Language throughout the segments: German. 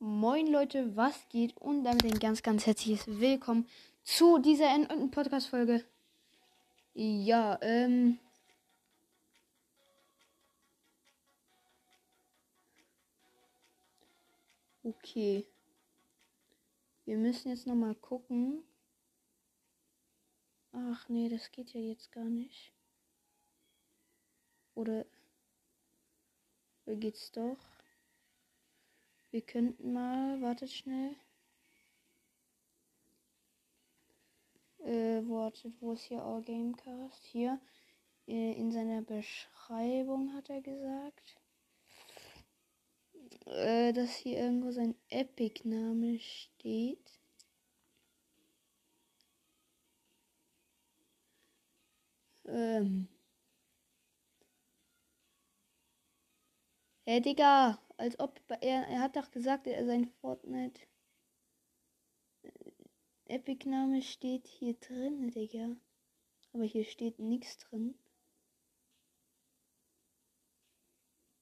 Moin Leute, was geht? Und damit ein ganz, ganz herzliches Willkommen zu dieser endenden Podcast-Folge. Ja, ähm. Okay. Wir müssen jetzt nochmal gucken. Ach nee, das geht ja jetzt gar nicht. Oder geht's doch? Wir könnten mal, wartet schnell. Äh, wartet, wo ist hier Our Gamecast? Hier. Äh, in seiner Beschreibung hat er gesagt, äh, dass hier irgendwo sein Epic-Name steht. Ähm. Hey, Digga, als ob er, er hat doch gesagt, er sein Fortnite äh, Epic-Name steht hier drin, Digga. Aber hier steht nichts drin.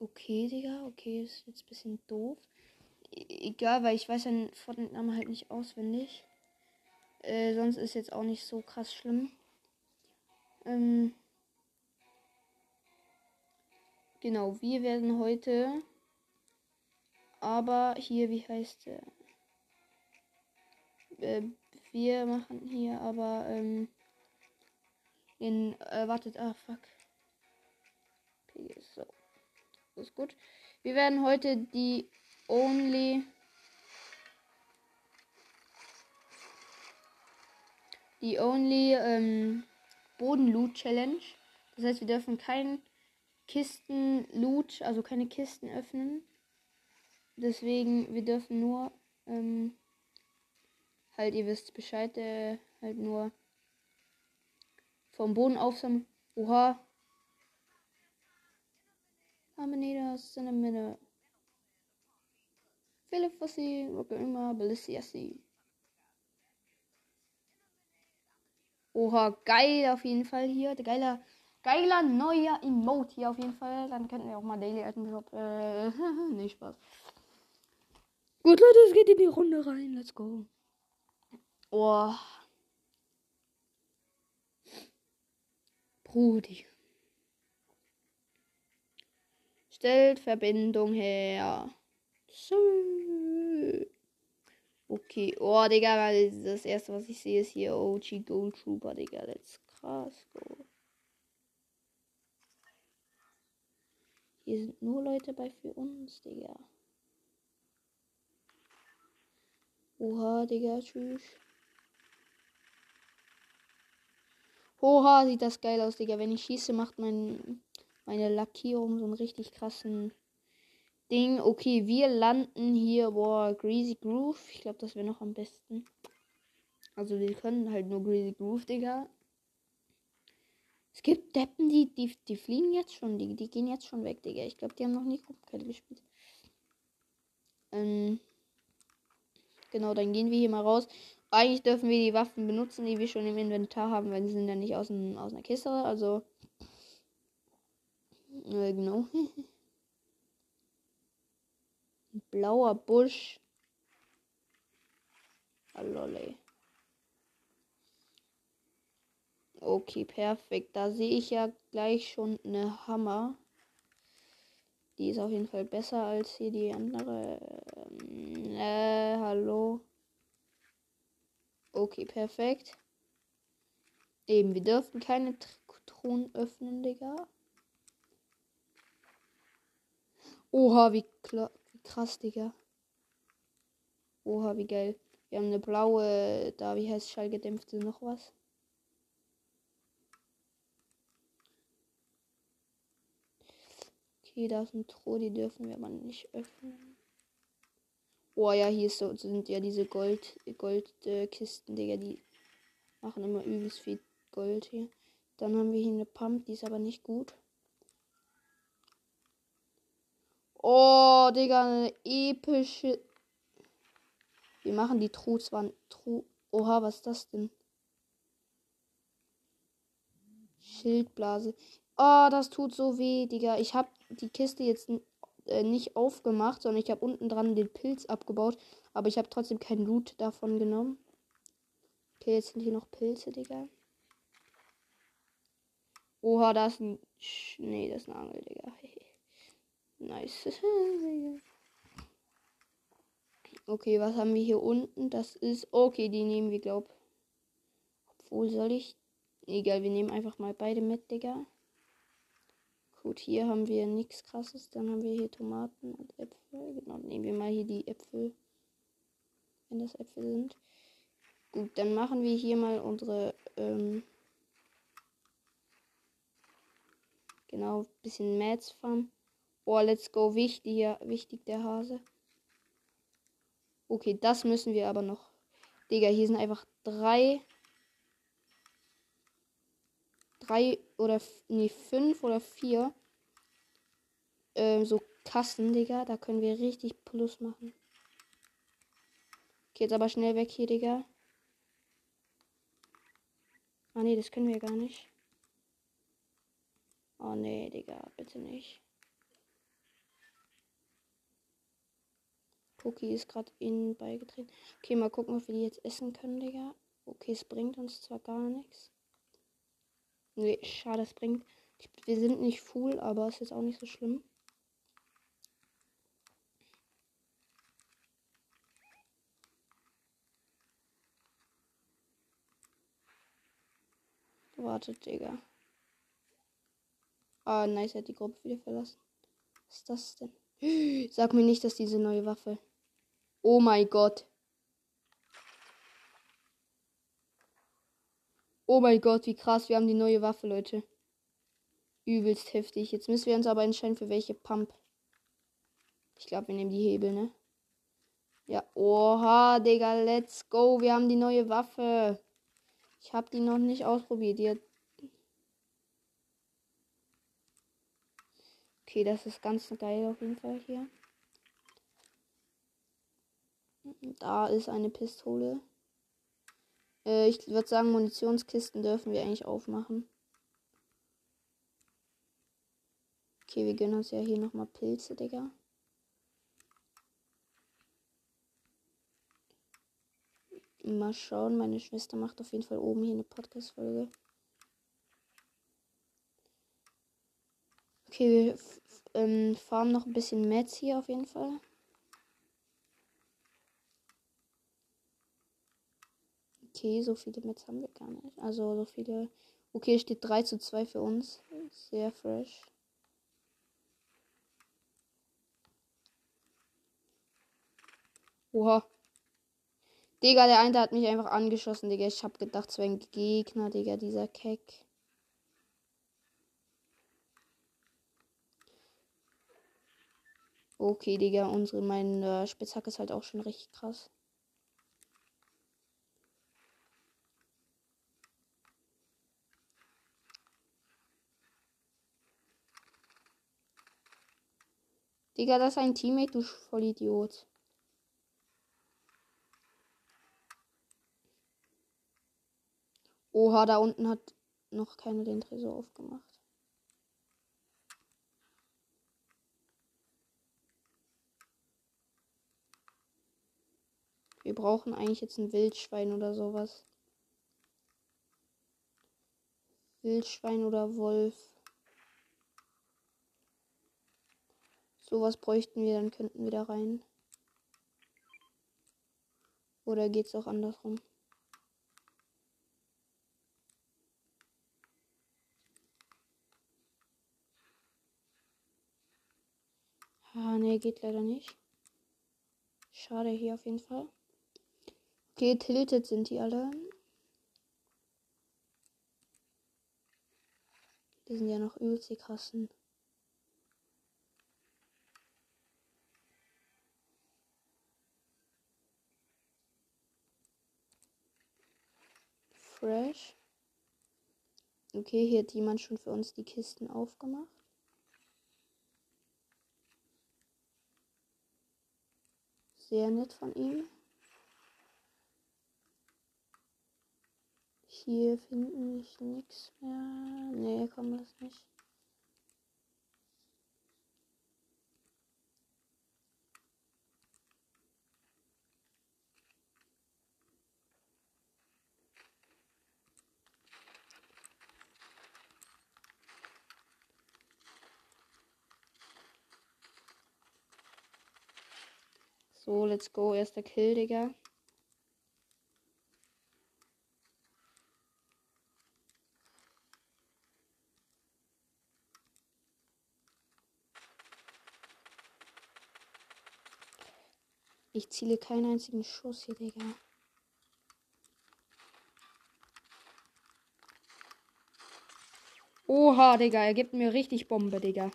Okay, Digga, okay, ist jetzt ein bisschen doof. E egal, weil ich weiß seinen Fortnite-Namen halt nicht auswendig. Äh, sonst ist jetzt auch nicht so krass schlimm. Ähm, Genau, wir werden heute aber hier, wie heißt der? Äh, wir machen hier aber ähm, in, äh, wartet, ah, fuck. Okay, so. Das ist gut. Wir werden heute die Only die Only ähm, Bodenloot Challenge. Das heißt, wir dürfen keinen Kisten Loot, also keine Kisten öffnen. Deswegen, wir dürfen nur, ähm, halt, ihr wisst Bescheid, äh, halt nur vom Boden aufsammeln. Oha. Amenidas in der Mitte. Philipp Fossi, immer Belissiassi. Oha, geil auf jeden Fall hier. Der geiler Geiler neuer Emote hier auf jeden Fall. Dann könnten wir auch mal Daily Item Drop. Äh, nee, Spaß. Gut, Leute, es geht in die Runde rein. Let's go. Oh. Brudi. Stellt Verbindung her. Okay. Oh, Digga, das erste, was ich sehe, ist hier OG Gold Trooper, Digga. Let's krass go. Hier sind nur Leute bei für uns, Digga. Oha, Digga, tschüss. Oha, sieht das geil aus, Digga. Wenn ich schieße, macht mein, meine Lackierung so einen richtig krassen Ding. Okay, wir landen hier. Boah, Greasy Groove. Ich glaube, das wäre noch am besten. Also, wir können halt nur Greasy Groove, Digga. Es gibt Deppen, die, die, die fliehen jetzt schon. Die, die gehen jetzt schon weg, Digga. Ich glaube, die haben noch nie Gruppenkarte gespielt. Ähm, genau, dann gehen wir hier mal raus. Eigentlich dürfen wir die Waffen benutzen, die wir schon im Inventar haben, weil sie sind ja nicht aus, ein, aus einer Kiste. Also. Äh, genau. Blauer Busch. Hallo, Okay, perfekt. Da sehe ich ja gleich schon eine Hammer. Die ist auf jeden Fall besser als hier die andere. Ähm, äh, hallo. Okay, perfekt. Eben, wir dürfen keine Truhen öffnen, Digga. Oha, wie, wie krass, Digga. Oha, wie geil. Wir haben eine blaue, da, wie heißt schallgedämpfte noch was? Okay, da ist ein Truhe, die dürfen wir aber nicht öffnen. Oh ja, hier so, sind ja diese Gold, Goldkisten, äh, Digga, die machen immer übelst viel Gold hier. Dann haben wir hier eine Pump, die ist aber nicht gut. Oh, Digga, eine epische. Wir machen die Truhe zwar. Truhe. Oha, was ist das denn? Schildblase. Oh, das tut so weh, Digga. Ich hab die Kiste jetzt. äh, nicht aufgemacht, sondern ich habe unten dran den Pilz abgebaut. Aber ich habe trotzdem kein Loot davon genommen. Okay, jetzt sind hier noch Pilze, Digga. Oha, da ist ein. Sch nee, das ist eine Angel, Digga. nice. okay, was haben wir hier unten? Das ist. Okay, die nehmen wir, glaub. Obwohl soll ich. Egal, wir nehmen einfach mal beide mit, Digga. Gut, hier haben wir nichts krasses. Dann haben wir hier Tomaten und Äpfel. Genau, nehmen wir mal hier die Äpfel. Wenn das Äpfel sind. Gut, dann machen wir hier mal unsere. Ähm, genau, bisschen Mats Farm. Oh, let's go. Wichtig, wichtig der Hase. Okay, das müssen wir aber noch. Digga, hier sind einfach drei drei oder nee, fünf oder vier ähm, so Kassen, Digga. Da können wir richtig Plus machen. Okay, jetzt aber schnell weg hier, Digga. Ah nee, das können wir gar nicht. Oh nee, Digga, bitte nicht. Cookie ist gerade innen beigetreten. Okay, mal gucken, ob wir die jetzt essen können, Digga. Okay, es bringt uns zwar gar nichts. Nee, schade, es bringt. Wir sind nicht full, aber es ist auch nicht so schlimm. Wartet, Digga. Ah, nice, er hat die Gruppe wieder verlassen. Was ist das denn? Sag mir nicht, dass diese neue Waffe. Oh mein Gott. Oh mein Gott, wie krass. Wir haben die neue Waffe, Leute. Übelst heftig. Jetzt müssen wir uns aber entscheiden, für welche Pump. Ich glaube, wir nehmen die Hebel, ne? Ja, oha, Digga, let's go. Wir haben die neue Waffe. Ich habe die noch nicht ausprobiert. Die okay, das ist ganz geil auf jeden Fall hier. Da ist eine Pistole. Äh, ich würde sagen, Munitionskisten dürfen wir eigentlich aufmachen. Okay, wir gönnen uns ja hier nochmal Pilze, Digga. Mal schauen, meine Schwester macht auf jeden Fall oben hier eine Podcast-Folge. Okay, wir ähm, farmen noch ein bisschen Mets hier auf jeden Fall. Okay, so viele Mets haben wir gar nicht. Also so viele. Okay, steht 3 zu 2 für uns. Sehr fresh. Oha. Digga, der eine hat mich einfach angeschossen, Digga. Ich hab gedacht, es wäre ein Gegner, Digga, dieser Keck. Okay, Digga, unsere, meine Spitzhacke ist halt auch schon richtig krass. Digga, das ist ein Teammate, du Vollidiot. Oha, da unten hat noch keiner den Tresor aufgemacht. Wir brauchen eigentlich jetzt ein Wildschwein oder sowas. Wildschwein oder Wolf. Sowas bräuchten wir, dann könnten wir da rein. Oder geht's auch andersrum? Ah, ne, geht leider nicht. Schade hier auf jeden Fall. Okay, sind die alle. Die sind ja noch übelst die krassen. Fresh. Okay, hier hat jemand schon für uns die Kisten aufgemacht. Sehr nett von ihm. Hier finden ich nichts mehr. Nee, komm das nicht. So, let's go. Erster Kill, Digga. Ich ziele keinen einzigen Schuss hier, Digga. Oha, Digga, er gibt mir richtig Bombe, Digga.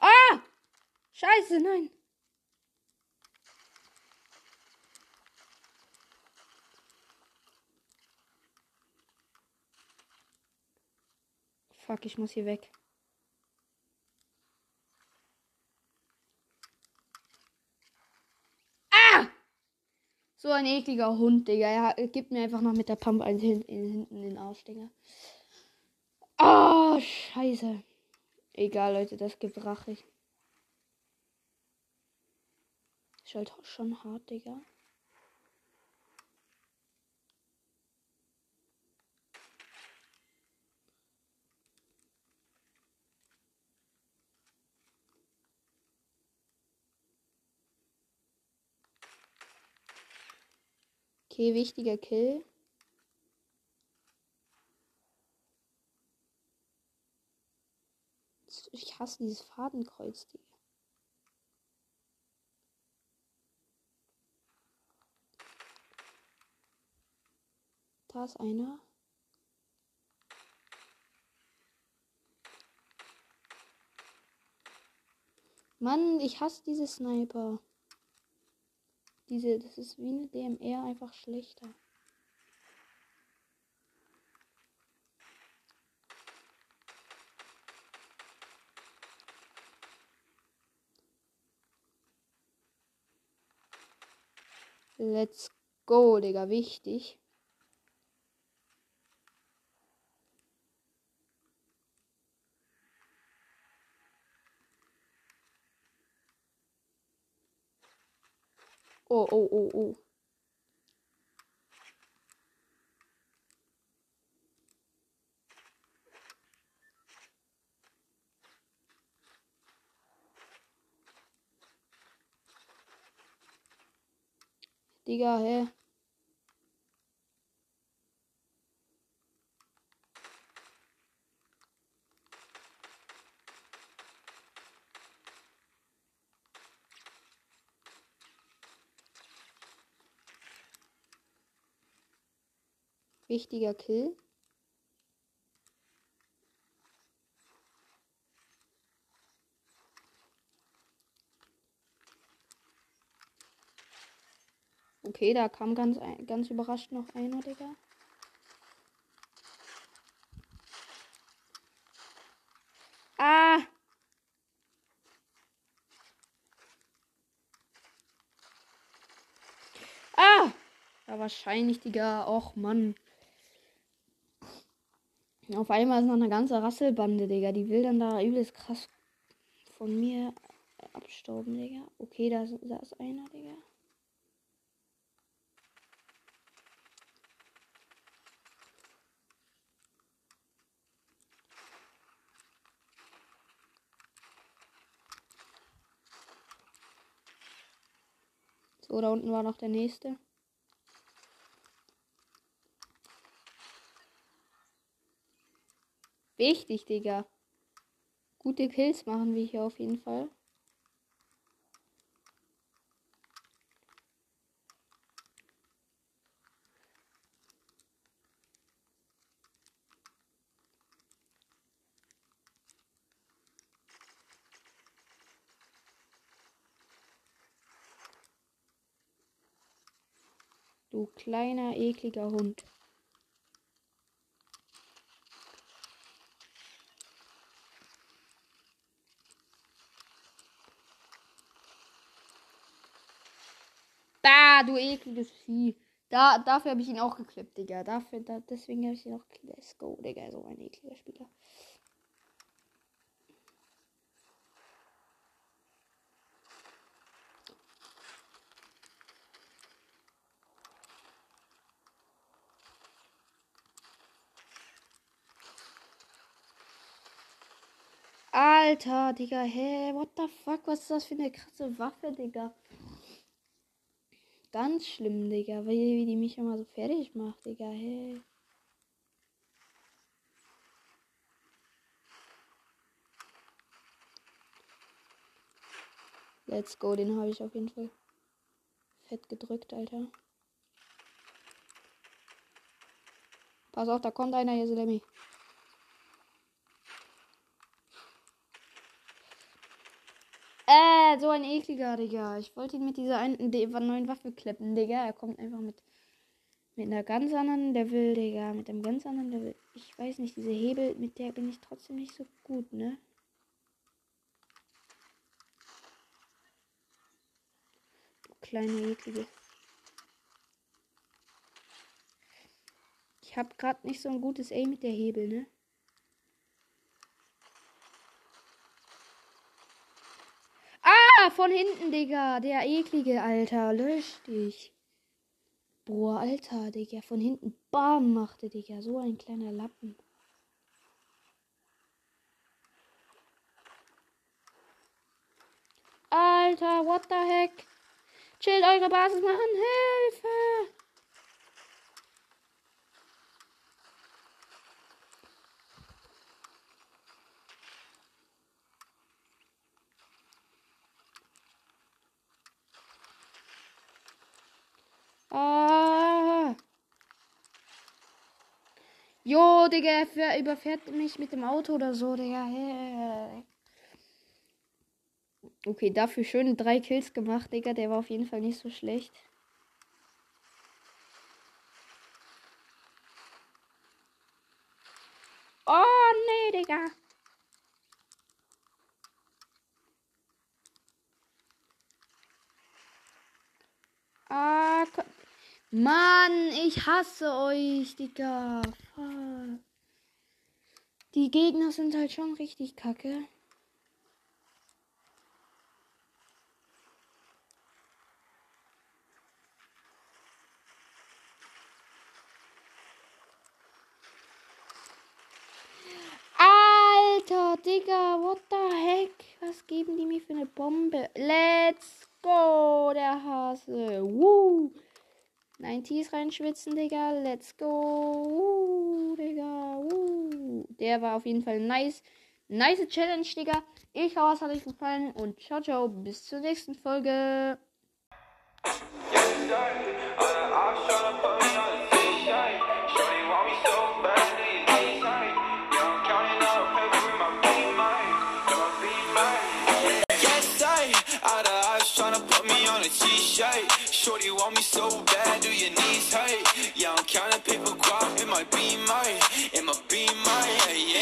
Ah! Scheiße, nein. Fuck, ich muss hier weg. So ein ekliger Hund, Digga. Er gibt mir einfach noch mit der Pump einen hin, hinten in den Arsch, Digga. Ah, oh, scheiße. Egal, Leute, das gibt Rache. Ist halt schon hart, Digga. Okay, wichtiger Kill. Ich hasse dieses Fadenkreuz, Digga. Da ist einer. Mann, ich hasse diese Sniper. Diese, das ist wie eine DMR, einfach schlechter. Let's go, Digga, wichtig. Oh, oh, oh, oh. Digga, hä? Wichtiger Kill. Okay, da kam ganz, ganz überrascht noch einer, Digga. Ah! Ah! Ja, wahrscheinlich, Digga. Och, Mann. Auf einmal ist noch eine ganze Rasselbande, Digga. Die will dann da übelst krass von mir abstauben, Digga. Okay, da ist, da ist einer, Digga. So, da unten war noch der nächste. Wichtig, Digga. Gute Kills machen wir hier auf jeden Fall. Du kleiner, ekliger Hund. du ekliges Vieh. Da, dafür habe ich ihn auch geklippt, Digga. Dafür, da, deswegen habe ich ihn auch geklippt. Let's go, Digga. So ein ekliger Spieler. Alter, Digga, hä? What the fuck? Was ist das für eine krasse Waffe, Digga? Ganz schlimm, Digga. Wie, wie die mich immer so fertig macht, Digga, hä? Let's go, den habe ich auf jeden Fall fett gedrückt, Alter. Pass auf, da kommt einer, hier, Selemi. Äh, so ein ekliger, Digga. Ich wollte ihn mit dieser einen, neuen Waffe kleppen, Digga. Er kommt einfach mit, mit einer ganz anderen Level, Digga. Mit einem ganz anderen Level. Ich weiß nicht, diese Hebel, mit der bin ich trotzdem nicht so gut, ne? Kleine eklige. Ich habe gerade nicht so ein gutes Aim mit der Hebel, ne? Ah, von hinten, Digga. Der eklige, Alter. Lösch dich. Boah, Alter, Digga. Von hinten Bam machte, Digga. So ein kleiner Lappen. Alter, what the heck? Chillt eure Basis machen. Hilfe! Ah. Jo, Digga, er überfährt mich mit dem Auto oder so, Digga. Okay, dafür schöne drei Kills gemacht, Digga. Der war auf jeden Fall nicht so schlecht. Oh, nee, Digga. Ah, Mann, ich hasse euch, Digga. Die Gegner sind halt schon richtig kacke. Alter, Digga, what the heck? Was geben die mir für eine Bombe? Let's go, der Hase. Woo. 90s reinschwitzen, Digga. Let's go. Uh, Digga. Uh. Der war auf jeden Fall nice. Nice Challenge, Digga. Ich hoffe, es hat euch gefallen und ciao, ciao. Bis zur nächsten Folge. Shorty want me so bad, do your knees hurt? Yeah, I'm counting paper guap, it might be mine, it might be mine, yeah, yeah.